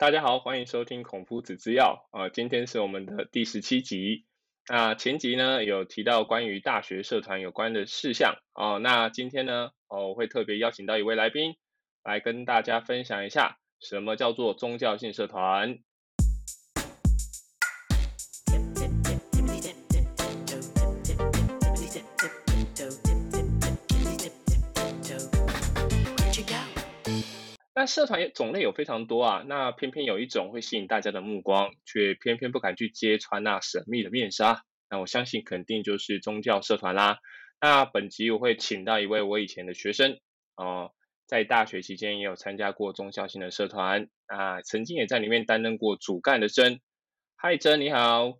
大家好，欢迎收听孔夫子之要啊、今天是我们的第十七集。那前集呢有提到关于大学社团有关的事项啊、那今天呢哦我会特别邀请到一位来宾来跟大家分享一下什么叫做宗教性社团。那社团种类有非常多啊，那偏偏有一种会吸引大家的目光，却偏偏不敢去揭穿那神秘的面纱。那我相信肯定就是宗教社团啦。那本集我会请到一位我以前的学生，哦、在大学期间也有参加过宗教性的社团，啊，曾经也在里面担任过主干的真。嗨，真你好，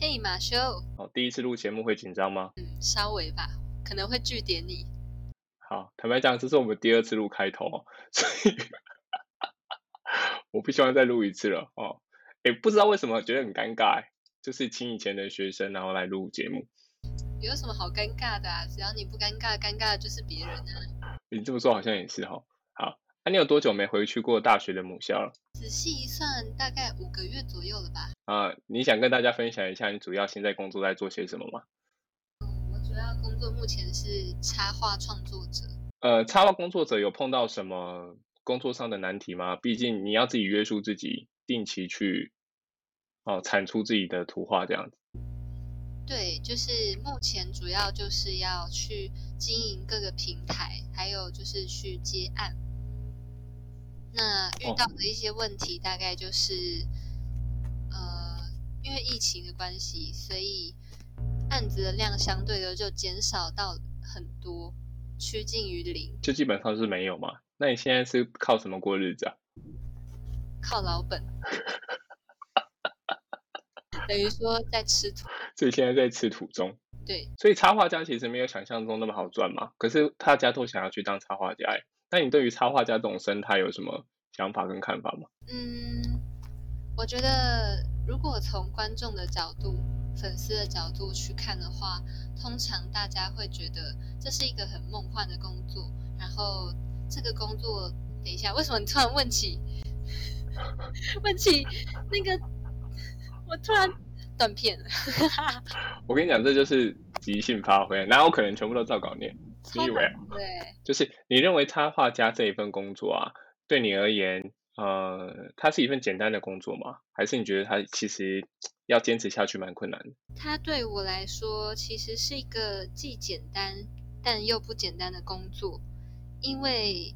嘿，马修，哦，第一次录节目会紧张吗？嗯，稍微吧，可能会据点你。好，坦白讲，这是我们第二次录开头哦，所以我不希望再录一次了哦。也，不知道为什么觉得很尴尬诶，就是请以前的学生然后来录节目。有什么好尴尬的啊？只要你不尴尬，尴尬的就是别人啊。你这么说好像也是哈、哦。好，那、你有多久没回去过大学的母校了？仔细一算，大概五个月左右了吧。啊、你想跟大家分享一下你主要现在工作在做些什么吗？工作目前是插画创作者。呃，插画工作者有碰到什么工作上的难题吗？毕竟你要自己约束自己，定期去哦产出自己的图画这样子。对，就是目前主要就是要去经营各个平台，还有就是去接案。那遇哦到的一些问题，大概就是，呃，因为疫情的关系，所以案子的量相对的就减少到很多，趋近于零，就基本上是没有嘛。那你现在是靠什么过日子啊？靠老本，等于说在吃土。所以现在在吃土中。对，所以插画家其实没有想象中那么好赚嘛。可是大家都想要去当插画家，哎，那你对于插画家这种生态有什么想法跟看法吗？嗯，我觉得如果从观众的角度、粉丝的角度去看的话，通常大家会觉得这是一个很梦幻的工作。然后这个工作，等一下，为什么你突然问起 问起那个？我突然断片了，我跟你讲，这就是即兴发挥，哪有可能全部都照稿念？你以为啊？对，就是你认为插画家这一份工作啊，对你而言，呃，它是一份简单的工作吗？还是你觉得它其实要坚持下去蛮困难的？它对我来说其实是一个既简单但又不简单的工作，因为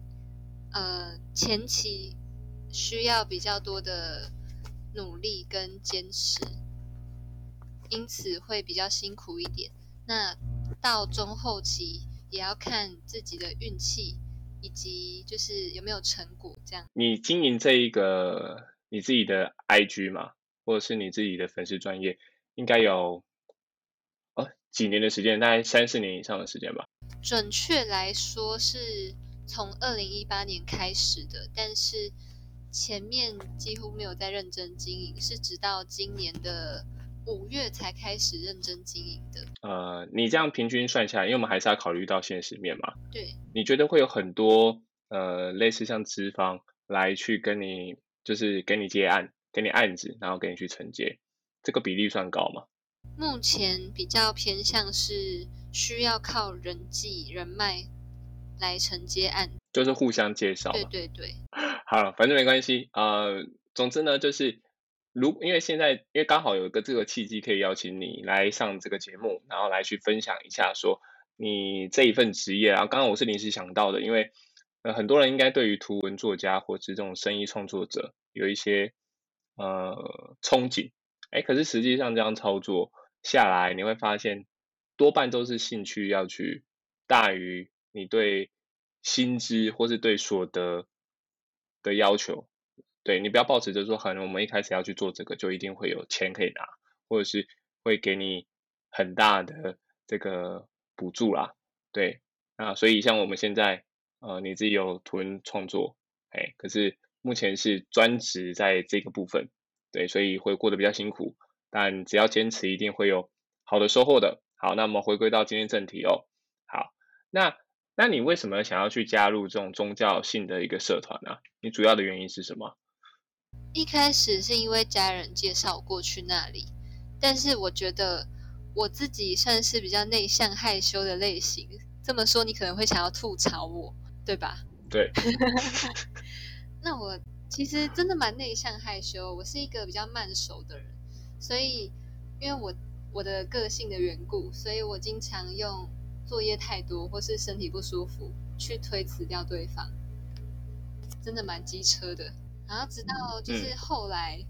呃前期需要比较多的努力跟坚持，因此会比较辛苦一点。那到中后期也要看自己的运气，以及就是有没有成果这样。你经营这一个你自己的 IG 嘛，或者是你自己的粉丝专业，应该有哦几年的时间，大概三四年以上的时间吧。准确来说是从二零一八年开始的，但是前面几乎没有在认真经营，是直到今年的五月才开始认真经营的。呃，你这样平均算下来，因为我们还是要考虑到现实面嘛，对，你觉得会有很多呃类似像资方来去跟你，就是给你接案，给你案子，然后给你去承接，这个比例算高吗？目前比较偏向是需要靠人际人脉来承接案。就是互相介绍对。对对，好了，反正没关系。呃，总之呢，就是如因为现在因为刚好有一个这个契机可以邀请你来上这个节目，然后来去分享一下说你这一份职业啊。刚刚我是临时想到的，因为呃很多人应该对于图文作家或是这种生意创作者有一些呃憧憬，哎，可是实际上这样操作下来，你会发现多半都是兴趣要去大于你对薪资或是对所得的要求。对你不要抱持着说，可能我们一开始要去做这个，就一定会有钱可以拿，或者是会给你很大的这个补助啦。对，啊，所以像我们现在，呃，你自己有图文创作，哎，可是目前是专职在这个部分，对，所以会过得比较辛苦，但只要坚持，一定会有好的收获的。好，那我们回归到今天正题哦。好，那那你为什么想要去加入这种宗教性的一个社团呢、你主要的原因是什么？一开始是因为家人介绍过去那里，但是我觉得我自己算是比较内向害羞的类型。这么说你可能会想要吐槽我，对吧？对。那我其实真的蛮内向害羞，我是一个比较慢熟的人，所以因为我我的个性的缘故，所以我经常用作业太多或是身体不舒服去推辞掉对方，真的蛮机车的。然后直到就是后来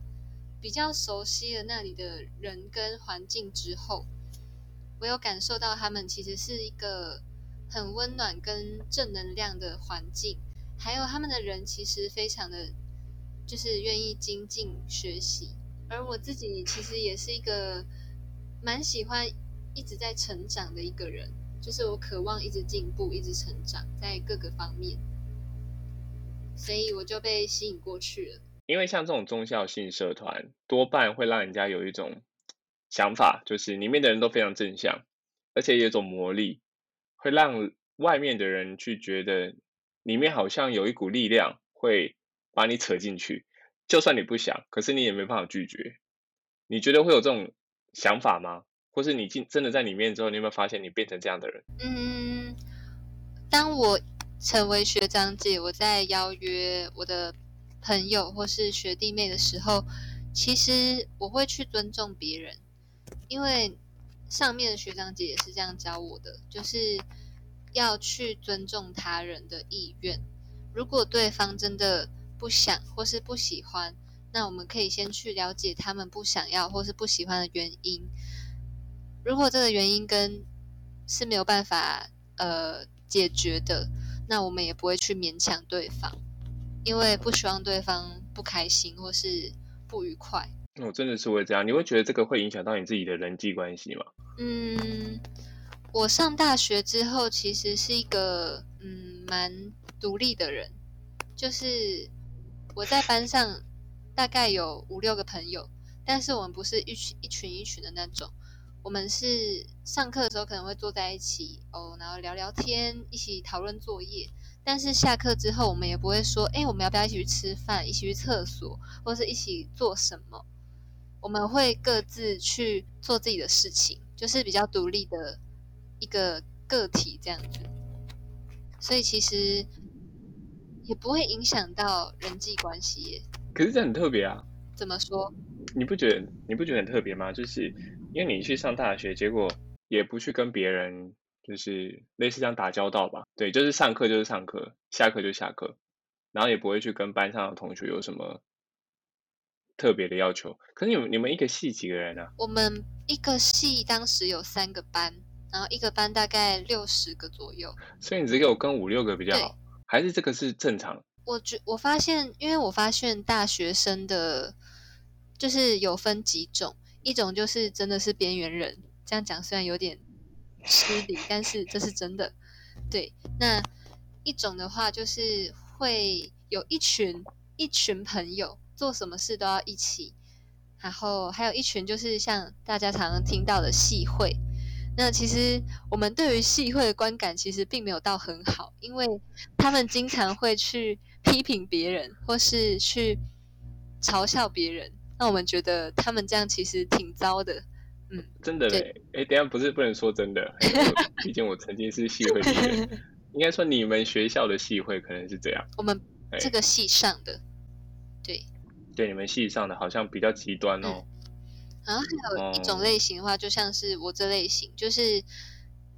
比较熟悉了那里的人跟环境之后，我有感受到他们其实是一个很温暖跟正能量的环境，还有他们的人其实非常的就是愿意精进学习，而我自己其实也是一个蛮喜欢一直在成长的一个人，就是我渴望一直进步、一直成长在各个方面。所以我就被吸引过去了。因为像这种宗教性社团，多半会让人家有一种想法，就是里面的人都非常正向，而且有一种魔力，会让外面的人去觉得里面好像有一股力量会把你扯进去，就算你不想，可是你也没办法拒绝。你觉得会有这种想法吗？或是你进真的在里面之后，你有没有发现你变成这样的人？嗯，当我。成为学长姐，我在邀约我的朋友或是学弟妹的时候，其实我会去尊重别人，因为上面的学长姐也是这样教我的，就是要去尊重他人的意愿。如果对方真的不想或是不喜欢，那我们可以先去了解他们不想要或是不喜欢的原因。如果这个原因跟是没有办法呃解决的。那我们也不会去勉强对方，因为不希望对方不开心或是不愉快。我真的是会这样，你会觉得这个会影响到你自己的人际关系吗？嗯，我上大学之后其实是一个嗯蛮独立的人，就是我在班上大概有五六个朋友，但是我们不是一群一群一群的那种。我们是上课的时候可能会坐在一起哦，然后聊聊天，一起讨论作业。但是下课之后，我们也不会说，哎，我们要不要一起去吃饭，一起去厕所，或是一起做什么？我们会各自去做自己的事情，就是比较独立的一个个体这样子。所以其实也不会影响到人际关系耶。可是这很特别啊。怎么说？你不觉得你不觉得很特别吗？就是。因为你去上大学，结果也不去跟别人，就是类似这样打交道吧？对，就是上课就是上课，下课就下课，然后也不会去跟班上的同学有什么特别的要求。可是你们你们一个系几个人啊？我们一个系当时有三个班，然后一个班大概六十个左右。所以你只有跟五六个比较好，还是这个是正常？我觉我发现，因为我发现大学生的，就是有分几种。一种就是真的是边缘人，这样讲虽然有点失礼，但是这是真的。对，那一种的话就是会有一群一群朋友，做什么事都要一起。然后还有一群就是像大家常常听到的戏会。那其实我们对于戏会的观感其实并没有到很好，因为他们经常会去批评别人，或是去嘲笑别人。那我们觉得他们这样其实挺糟的，嗯，真的嘞，哎，等下不是不能说真的，毕竟我曾经是系会的人，应该说你们学校的系会可能是这样，我们这个系上的，对，对，你们系上的好像比较极端哦。然后还有一种类型的话，就像是我这类型，就是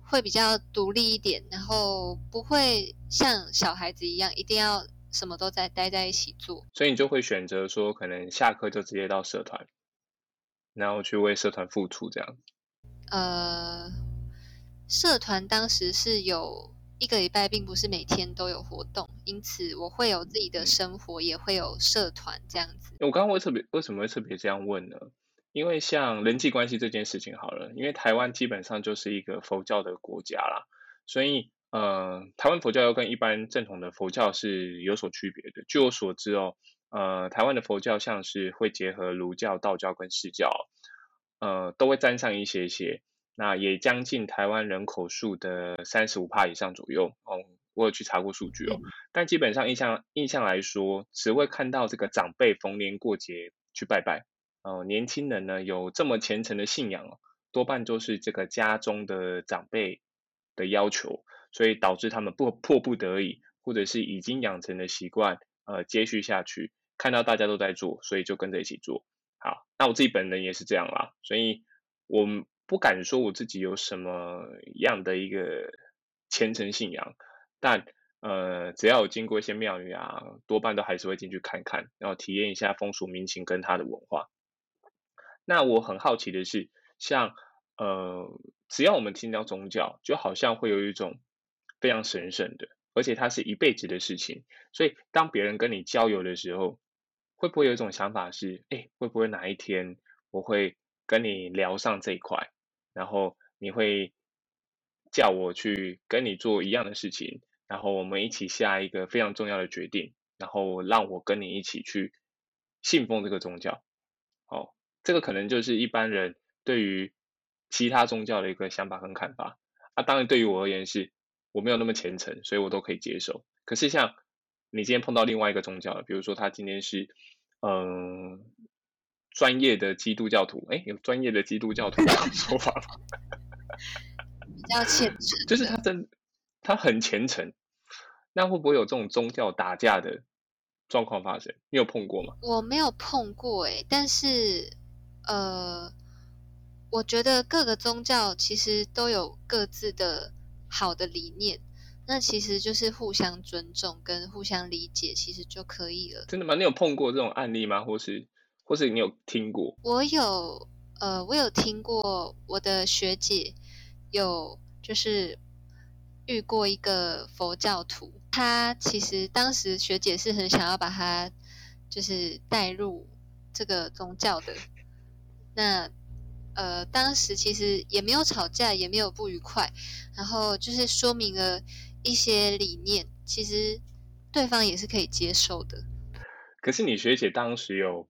会比较独立一点，然后不会像小孩子一样一定要。什么都在待在一起做，所以你就会选择说，可能下课就直接到社团，然后去为社团付出这样。呃，社团当时是有一个礼拜，并不是每天都有活动，因此我会有自己的生活，也会有社团这样子。我刚刚会特别为什么会特别这样问呢？因为像人际关系这件事情，好了，因为台湾基本上就是一个佛教的国家啦，所以。呃，台湾佛教又跟一般正统的佛教是有所区别的。据我所知哦，呃，台湾的佛教像是会结合儒教、道教跟释教，呃，都会沾上一些些。那也将近台湾人口数的三十五帕以上左右哦，我有去查过数据哦。但基本上印象印象来说，只会看到这个长辈逢年过节去拜拜。哦，年轻人呢有这么虔诚的信仰哦，多半都是这个家中的长辈的要求，所以导致他们不迫不得已，或者是已经养成的习惯，呃，接续下去。看到大家都在做，所以就跟着一起做。好，那我自己本人也是这样啦，所以我不敢说我自己有什么样的一个虔诚信仰，但呃，只要有经过一些庙宇啊，多半都还是会进去看看，然后体验一下风俗民情跟它的文化。那我很好奇的是，像呃，只要我们听到宗教，就好像会有一种非常神圣的，而且它是一辈子的事情。所以当别人跟你交友的时候，会不会有一种想法是，哎，会不会哪一天我会跟你聊上这一块，然后你会叫我去跟你做一样的事情，然后我们一起下一个非常重要的决定，然后让我跟你一起去信奉这个宗教。哦，这个可能就是一般人对于其他宗教的一个想法跟看法。啊，当然对于我而言是，我没有那么虔诚，所以我都可以接受。可是像你今天碰到另外一个宗教，比如说他今天是，嗯，专业的基督教徒，哎，有专业的基督教徒这种 说法吗？比较虔诚，就是他真，他很虔诚，那会不会有这种宗教打架的状况发生？你有碰过吗？我没有碰过，哎，但是，呃，我觉得各个宗教其实都有各自的好的理念。那其实就是互相尊重跟互相理解，其实就可以了。真的吗？你有碰过这种案例吗？或是，或是你有听过？我有，呃，我有听过，我的学姐有就是遇过一个佛教徒，他其实当时学姐是很想要把他就是带入这个宗教的。那呃，当时其实也没有吵架，也没有不愉快，然后就是说明了。一些理念，其实对方也是可以接受的。可是你学姐当时有，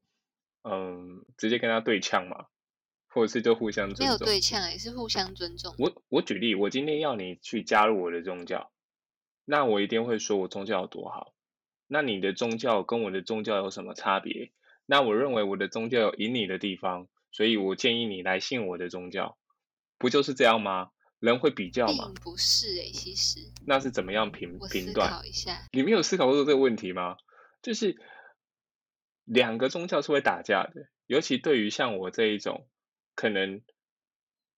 嗯，直接跟他对呛吗？或者是就互相尊重？没有对呛，也是互相尊重。我我举例，我今天要你去加入我的宗教，那我一定会说我宗教有多好。那你的宗教跟我的宗教有什么差别？那我认为我的宗教有赢你的地方，所以我建议你来信我的宗教，不就是这样吗？人会比较吗？不是诶，其实那是怎么样评评断？一下，你没有思考过这个问题吗？就是两个宗教是会打架的，尤其对于像我这一种，可能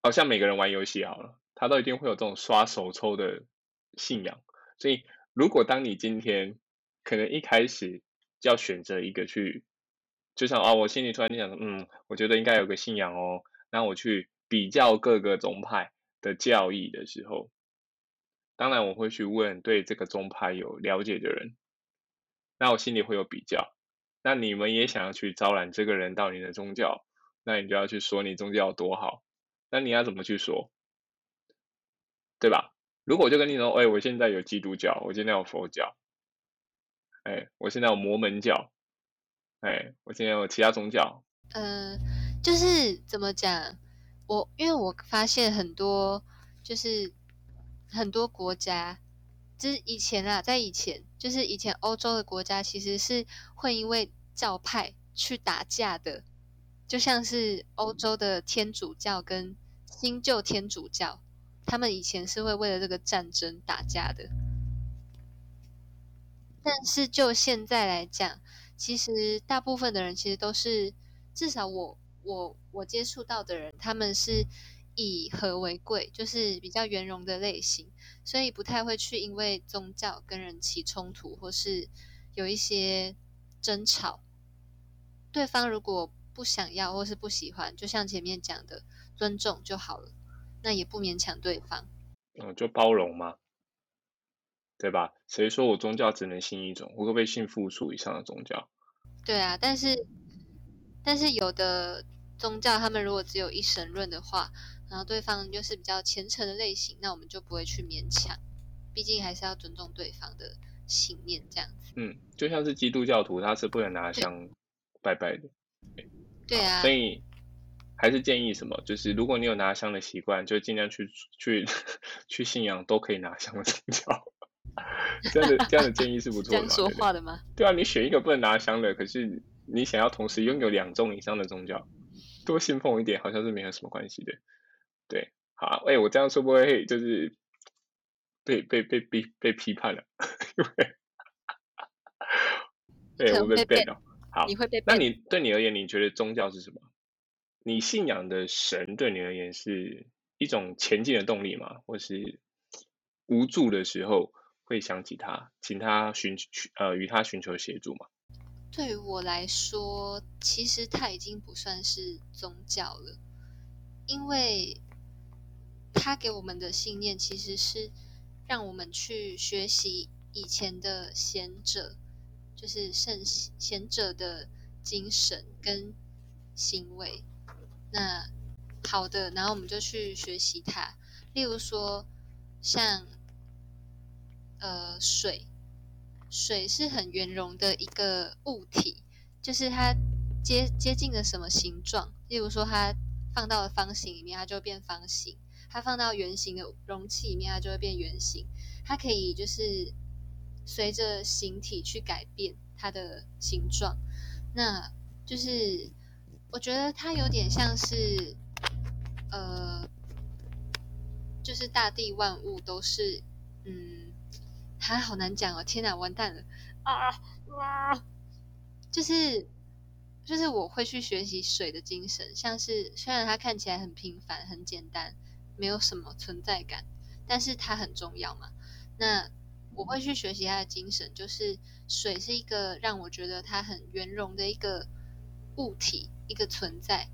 好像每个人玩游戏好了，他都一定会有这种刷手抽的信仰。所以，如果当你今天可能一开始就要选择一个去，就像啊，我心里突然间想，嗯，我觉得应该有个信仰哦，那我去比较各个宗派。的教义的时候，当然我会去问对这个宗派有了解的人，那我心里会有比较。那你们也想要去招揽这个人到你的宗教，那你就要去说你宗教多好。那你要怎么去说，对吧？如果我就跟你说，哎，我现在有基督教，我现在有佛教，哎，我现在有摩门教，哎，我今天有其他宗教。呃，就是怎么讲？我因为我发现很多，就是很多国家，就是以前啊，在以前，就是以前欧洲的国家，其实是会因为教派去打架的，就像是欧洲的天主教跟新旧天主教，他们以前是会为了这个战争打架的。但是就现在来讲，其实大部分的人其实都是，至少我。我我接触到的人，他们是以和为贵，就是比较圆融的类型，所以不太会去因为宗教跟人起冲突，或是有一些争吵。对方如果不想要或是不喜欢，就像前面讲的，尊重就好了，那也不勉强对方。嗯，就包容嘛，对吧？谁说我宗教只能信一种？我可不可以信复数以上的宗教？对啊，但是但是有的。宗教他们如果只有一神论的话，然后对方又是比较虔诚的类型，那我们就不会去勉强，毕竟还是要尊重对方的信念这样子。嗯，就像是基督教徒，他是不能拿香拜拜的。对啊。所以还是建议什么，就是如果你有拿香的习惯，就尽量去去 去信仰都可以拿香的宗教。这样的这样的建议是不错的。这样说话的吗？对啊，你选一个不能拿香的，可是你想要同时拥有两种以上的宗教，多信奉一点，好像是没有什么关系的。对，好，哎，我这样说不会就是被被被被被批判了？因为，对，我被背了。好，你会被？那你对你而言，你觉得宗教是什么？你信仰的神对你而言是一种前进的动力吗？或是无助的时候会想起他，请他寻呃与他寻求协助吗？对于我来说，其实他已经不算是宗教了，因为他给我们的信念其实是让我们去学习以前的贤者，就是圣贤者的精神跟行为。那好的，然后我们就去学习它。例如说，像呃水，水是很圆融的一个物体，就是它接接近了什么形状。例如说，它放到了方形里面，它就会变方形；它放到圆形的容器里面，它就会变圆形。它可以就是随着形体去改变它的形状，那就是。我觉得它有点像是，呃，就是大地万物都是，嗯，还好难讲哦。天哪，完蛋了啊啊！就是，就是我会去学习水的精神，像是虽然它看起来很平凡、很简单，没有什么存在感，但是它很重要嘛。那我会去学习它的精神，就是水是一个让我觉得它很圆融的一个物体。一个存在，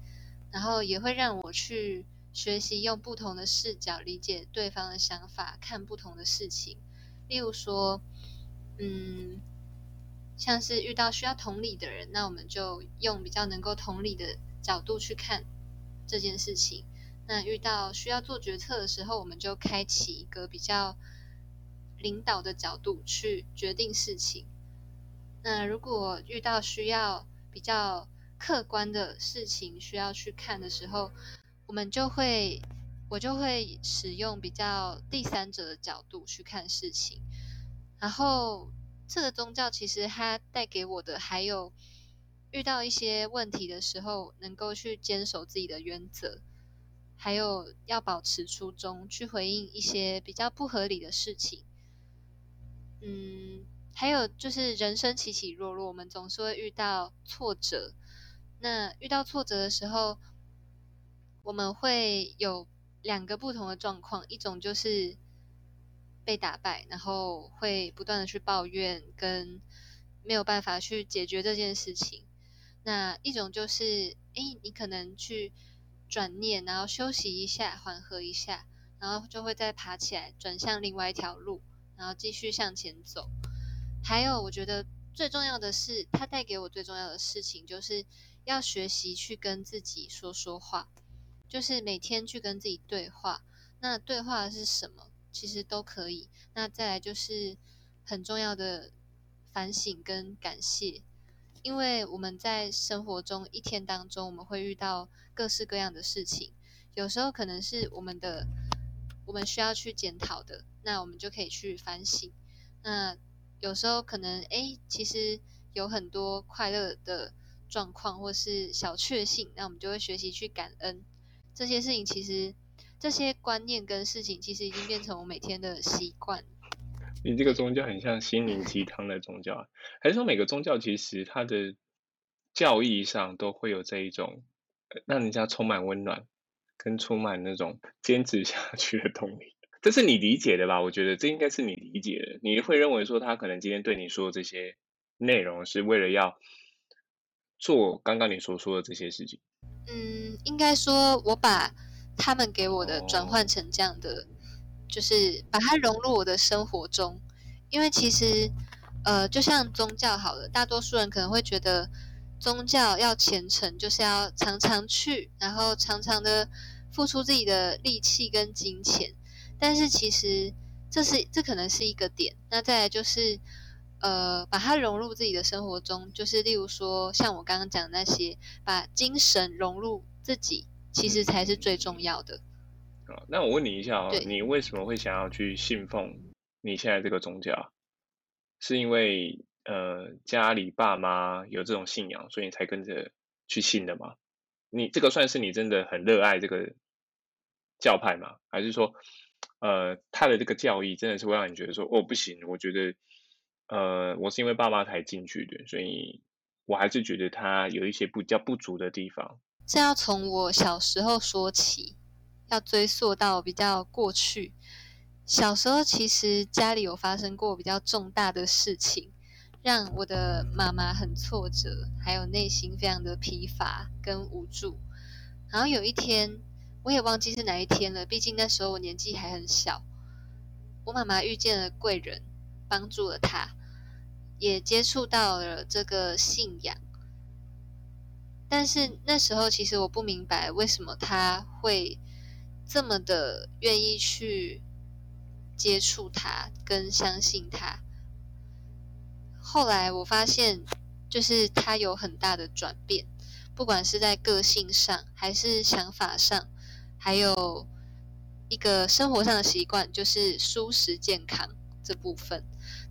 然后也会让我去学习用不同的视角理解对方的想法，看不同的事情。例如说，嗯，像是遇到需要同理的人，那我们就用比较能够同理的角度去看这件事情。那遇到需要做决策的时候，我们就开启一个比较领导的角度去决定事情。那如果遇到需要比较客观的事情需要去看的时候，我们就会，我就会使用比较第三者的角度去看事情。然后，这个宗教其实它带给我的，还有遇到一些问题的时候，能够去坚守自己的原则，还有要保持初衷，去回应一些比较不合理的事情。嗯，还有就是人生起起落落，我们总是会遇到挫折。那遇到挫折的时候，我们会有两个不同的状况，一种就是被打败，然后会不断的去抱怨，跟没有办法去解决这件事情。那一种就是，哎，你可能去转念，然后休息一下，缓和一下，然后就会再爬起来，转向另外一条路，然后继续向前走。还有，我觉得最重要的是，它带给我最重要的事情就是。要学习去跟自己说说话，就是每天去跟自己对话。那对话的是什么？其实都可以。那再来就是很重要的反省跟感谢，因为我们在生活中一天当中，我们会遇到各式各样的事情，有时候可能是我们的我们需要去检讨的，那我们就可以去反省。那有时候可能哎，其实有很多快乐的。状况或是小确幸，那我们就会学习去感恩这些事情。其实这些观念跟事情，其实已经变成我每天的习惯。你这个宗教很像心灵鸡汤的宗教，还是说每个宗教其实它的教义上都会有这一种让人家充满温暖跟充满那种坚持下去的动力？这是你理解的吧？我觉得这应该是你理解的。你会认为说他可能今天对你说这些内容是为了要。做刚刚你所说的这些事情，嗯，应该说我把他们给我的转换成这样的，就是把它融入我的生活中。因为其实，呃，就像宗教好了，大多数人可能会觉得宗教要虔诚，就是要常常去，然后常常的付出自己的力气跟金钱。但是其实这是这可能是一个点。那再来就是。呃，把它融入自己的生活中，就是例如说，像我刚刚讲那些，把精神融入自己，其实才是最重要的。啊，那我问你一下哦，你为什么会想要去信奉你现在这个宗教？是因为呃家里爸妈有这种信仰，所以你才跟着去信的吗？你这个算是你真的很热爱这个教派吗？还是说，呃，他的这个教义真的是会让你觉得说，哦，不行，我觉得，呃，我是因为爸妈才进去的，所以我还是觉得他有一些不较不足的地方。这要从我小时候说起，要追溯到比较过去。小时候其实家里有发生过比较重大的事情，让我的妈妈很挫折，还有内心非常的疲乏跟无助。然后有一天，我也忘记是哪一天了，毕竟那时候我年纪还很小。我妈妈遇见了贵人，帮助了她，也接触到了这个信仰。但是那时候其实我不明白为什么他会这么的愿意去。接触他，跟相信他。后来我发现，就是他有很大的转变，不管是在个性上，还是想法上，还有一个生活上的习惯，就是舒适健康这部分，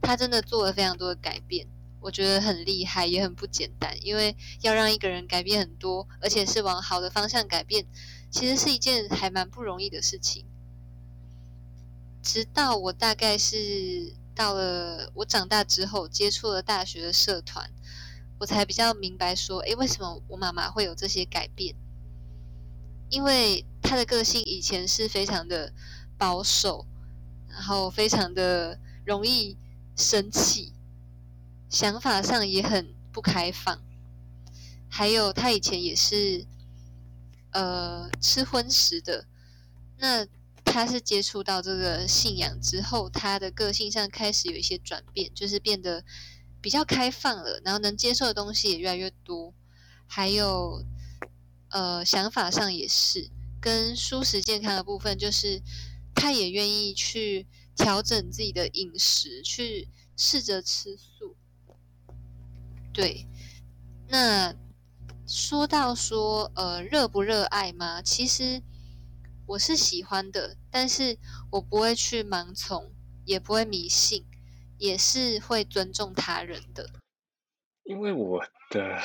他真的做了非常多的改变。我觉得很厉害，也很不简单，因为要让一个人改变很多，而且是往好的方向改变，其实是一件还蛮不容易的事情。直到我大概是到了我长大之后，接触了大学的社团，我才比较明白说，诶，为什么我妈妈会有这些改变？因为她的个性以前是非常的保守，然后非常的容易生气，想法上也很不开放，还有他以前也是呃吃荤食的，那。他是接触到这个信仰之后，他的个性上开始有一些转变，就是变得比较开放了，然后能接受的东西也越来越多，还有呃想法上也是跟舒适健康的部分，就是他也愿意去调整自己的饮食，去试着吃素。对，那说到说呃热不热爱吗？其实。我是喜欢的，但是我不会去盲从，也不会迷信，也是会尊重他人的。因为我的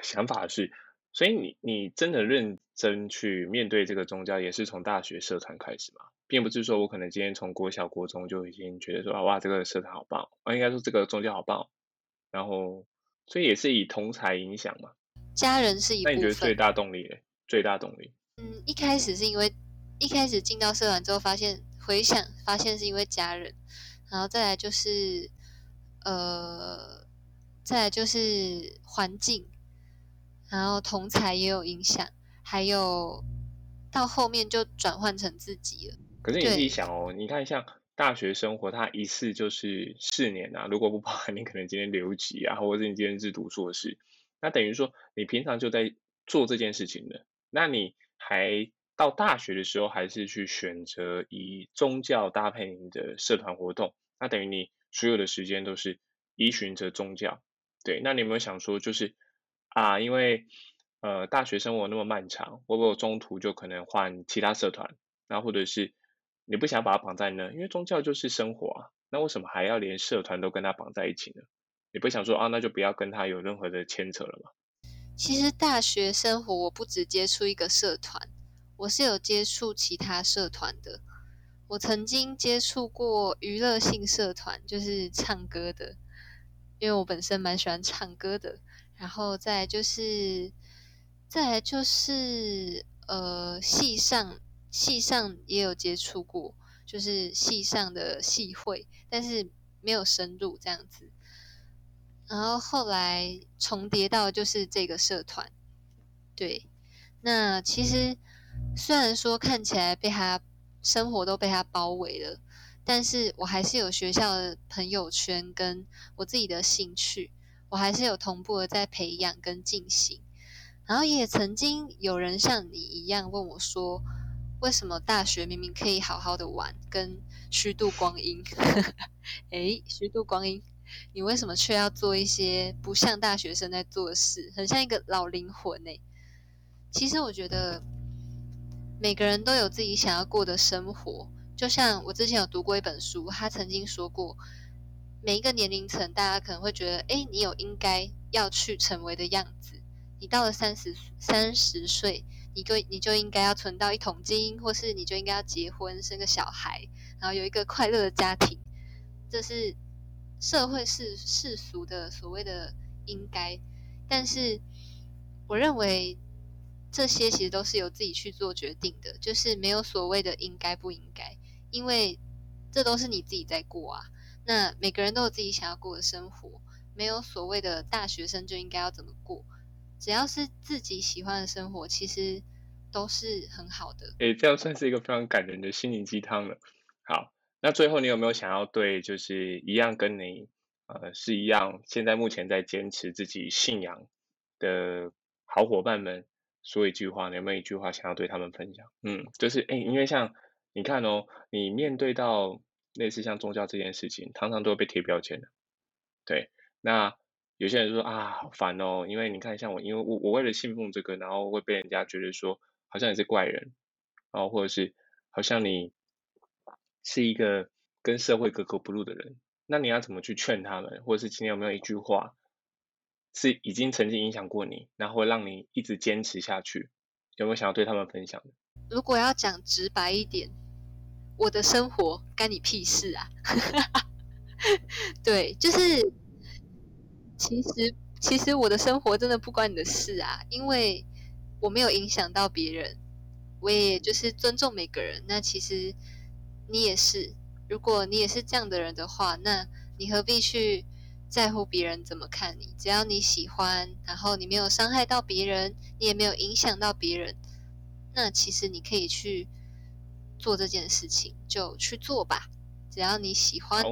想法是，所以你你真的认真去面对这个宗教，也是从大学社团开始嘛，并不是说我可能今天从国小国中就已经觉得说哇这个社团好棒，啊应该说这个宗教好棒，然后所以也是以同才影响嘛。家人是一部分。那你觉得最大动力？最大动力？嗯，一开始是因为。一开始进到社团之后，发现回想发现是因为家人，然后再来就是呃，再来就是环境，然后同才也有影响，还有到后面就转换成自己了。可是你自己想哦，你看像大学生活，它一次就是四年啊，如果不包含你可能今天留级啊，或者是你今天是读硕士，那等于说你平常就在做这件事情的，那你还。到大学的时候，还是去选择以宗教搭配你的社团活动，那等于你所有的时间都是依循着宗教。对，那你有没有想说，就是啊，因为呃大学生活那么漫长，会不会中途就可能换其他社团？那或者是你不想把它绑在那？因为宗教就是生活啊，那为什么还要连社团都跟它绑在一起呢？你不想说啊，那就不要跟他有任何的牵扯了吗？其实大学生活我不只接触一个社团。我是有接触其他社团的，我曾经接触过娱乐性社团，就是唱歌的，因为我本身蛮喜欢唱歌的。然后再就是，再来就是呃，系上系上也有接触过，就是系上的系会，但是没有深入这样子。然后后来重叠到就是这个社团，对，那其实。虽然说看起来被他生活都被他包围了，但是我还是有学校的朋友圈跟我自己的兴趣，我还是有同步的在培养跟进行。然后也曾经有人像你一样问我说，为什么大学明明可以好好的玩跟虚度光阴？诶，虚度光阴，你为什么却要做一些不像大学生在做的事，很像一个老灵魂呢？其实我觉得。每个人都有自己想要过的生活，就像我之前有读过一本书，他曾经说过，每一个年龄层，大家可能会觉得，哎，你有应该要去成为的样子。你到了三十三十岁，你就你就应该要存到一桶金，或是你就应该要结婚生个小孩，然后有一个快乐的家庭。这是社会世世俗的所谓的应该，但是我认为这些其实都是由自己去做决定的，就是没有所谓的应该不应该，因为这都是你自己在过啊。那每个人都有自己想要过的生活，没有所谓的大学生就应该要怎么过，只要是自己喜欢的生活，其实都是很好的。诶，这样算是一个非常感人的心灵鸡汤了。好。那最后，你有没有想要对就是一样跟你呃是一样，现在目前在坚持自己信仰的好伙伴们说一句话？你有没有一句话想要对他们分享？嗯，就是哎，因为像你看哦，你面对到类似像宗教这件事情，常常都会被贴标签的。对，那有些人说啊，好烦哦，因为你看像我，因为我我为了信奉这个，然后会被人家觉得说好像你是怪人，然后或者是好像你。是一个跟社会格格不入的人，那你要怎么去劝他们？或者是今天有没有一句话是已经曾经影响过你，然后会让你一直坚持下去？有没有想要对他们分享的？如果要讲直白一点，我的生活干你屁事啊！对，就是其实其实我的生活真的不关你的事啊，因为我没有影响到别人，我也就是尊重每个人。那其实。你也是，如果你也是这样的人的话，那你何必去在乎别人怎么看你？只要你喜欢，然后你没有伤害到别人，你也没有影响到别人，那其实你可以去做这件事情，就去做吧。只要你喜欢。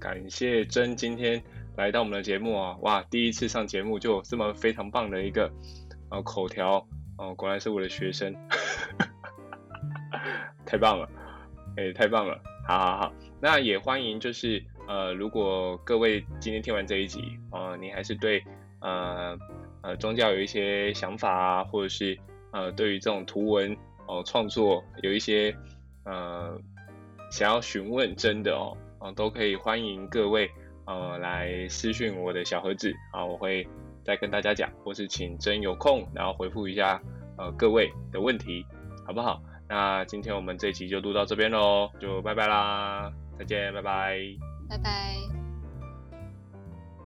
感谢真今天来到我们的节目啊！哇，第一次上节目就这么非常棒的一个呃口条哦，果然是我的学生，太棒了。哎，太棒了！好好好，那也欢迎，就是呃，如果各位今天听完这一集，呃，你还是对呃呃宗教有一些想法啊，或者是呃对于这种图文哦创作有一些呃想要询问真的哦，啊都可以欢迎各位呃来私讯我的小盒子啊，我会再跟大家讲，或是请真有空然后回复一下呃各位的问题，好不好？那今天我们这集就录到这边喽，就拜拜啦，再见，拜拜，拜拜。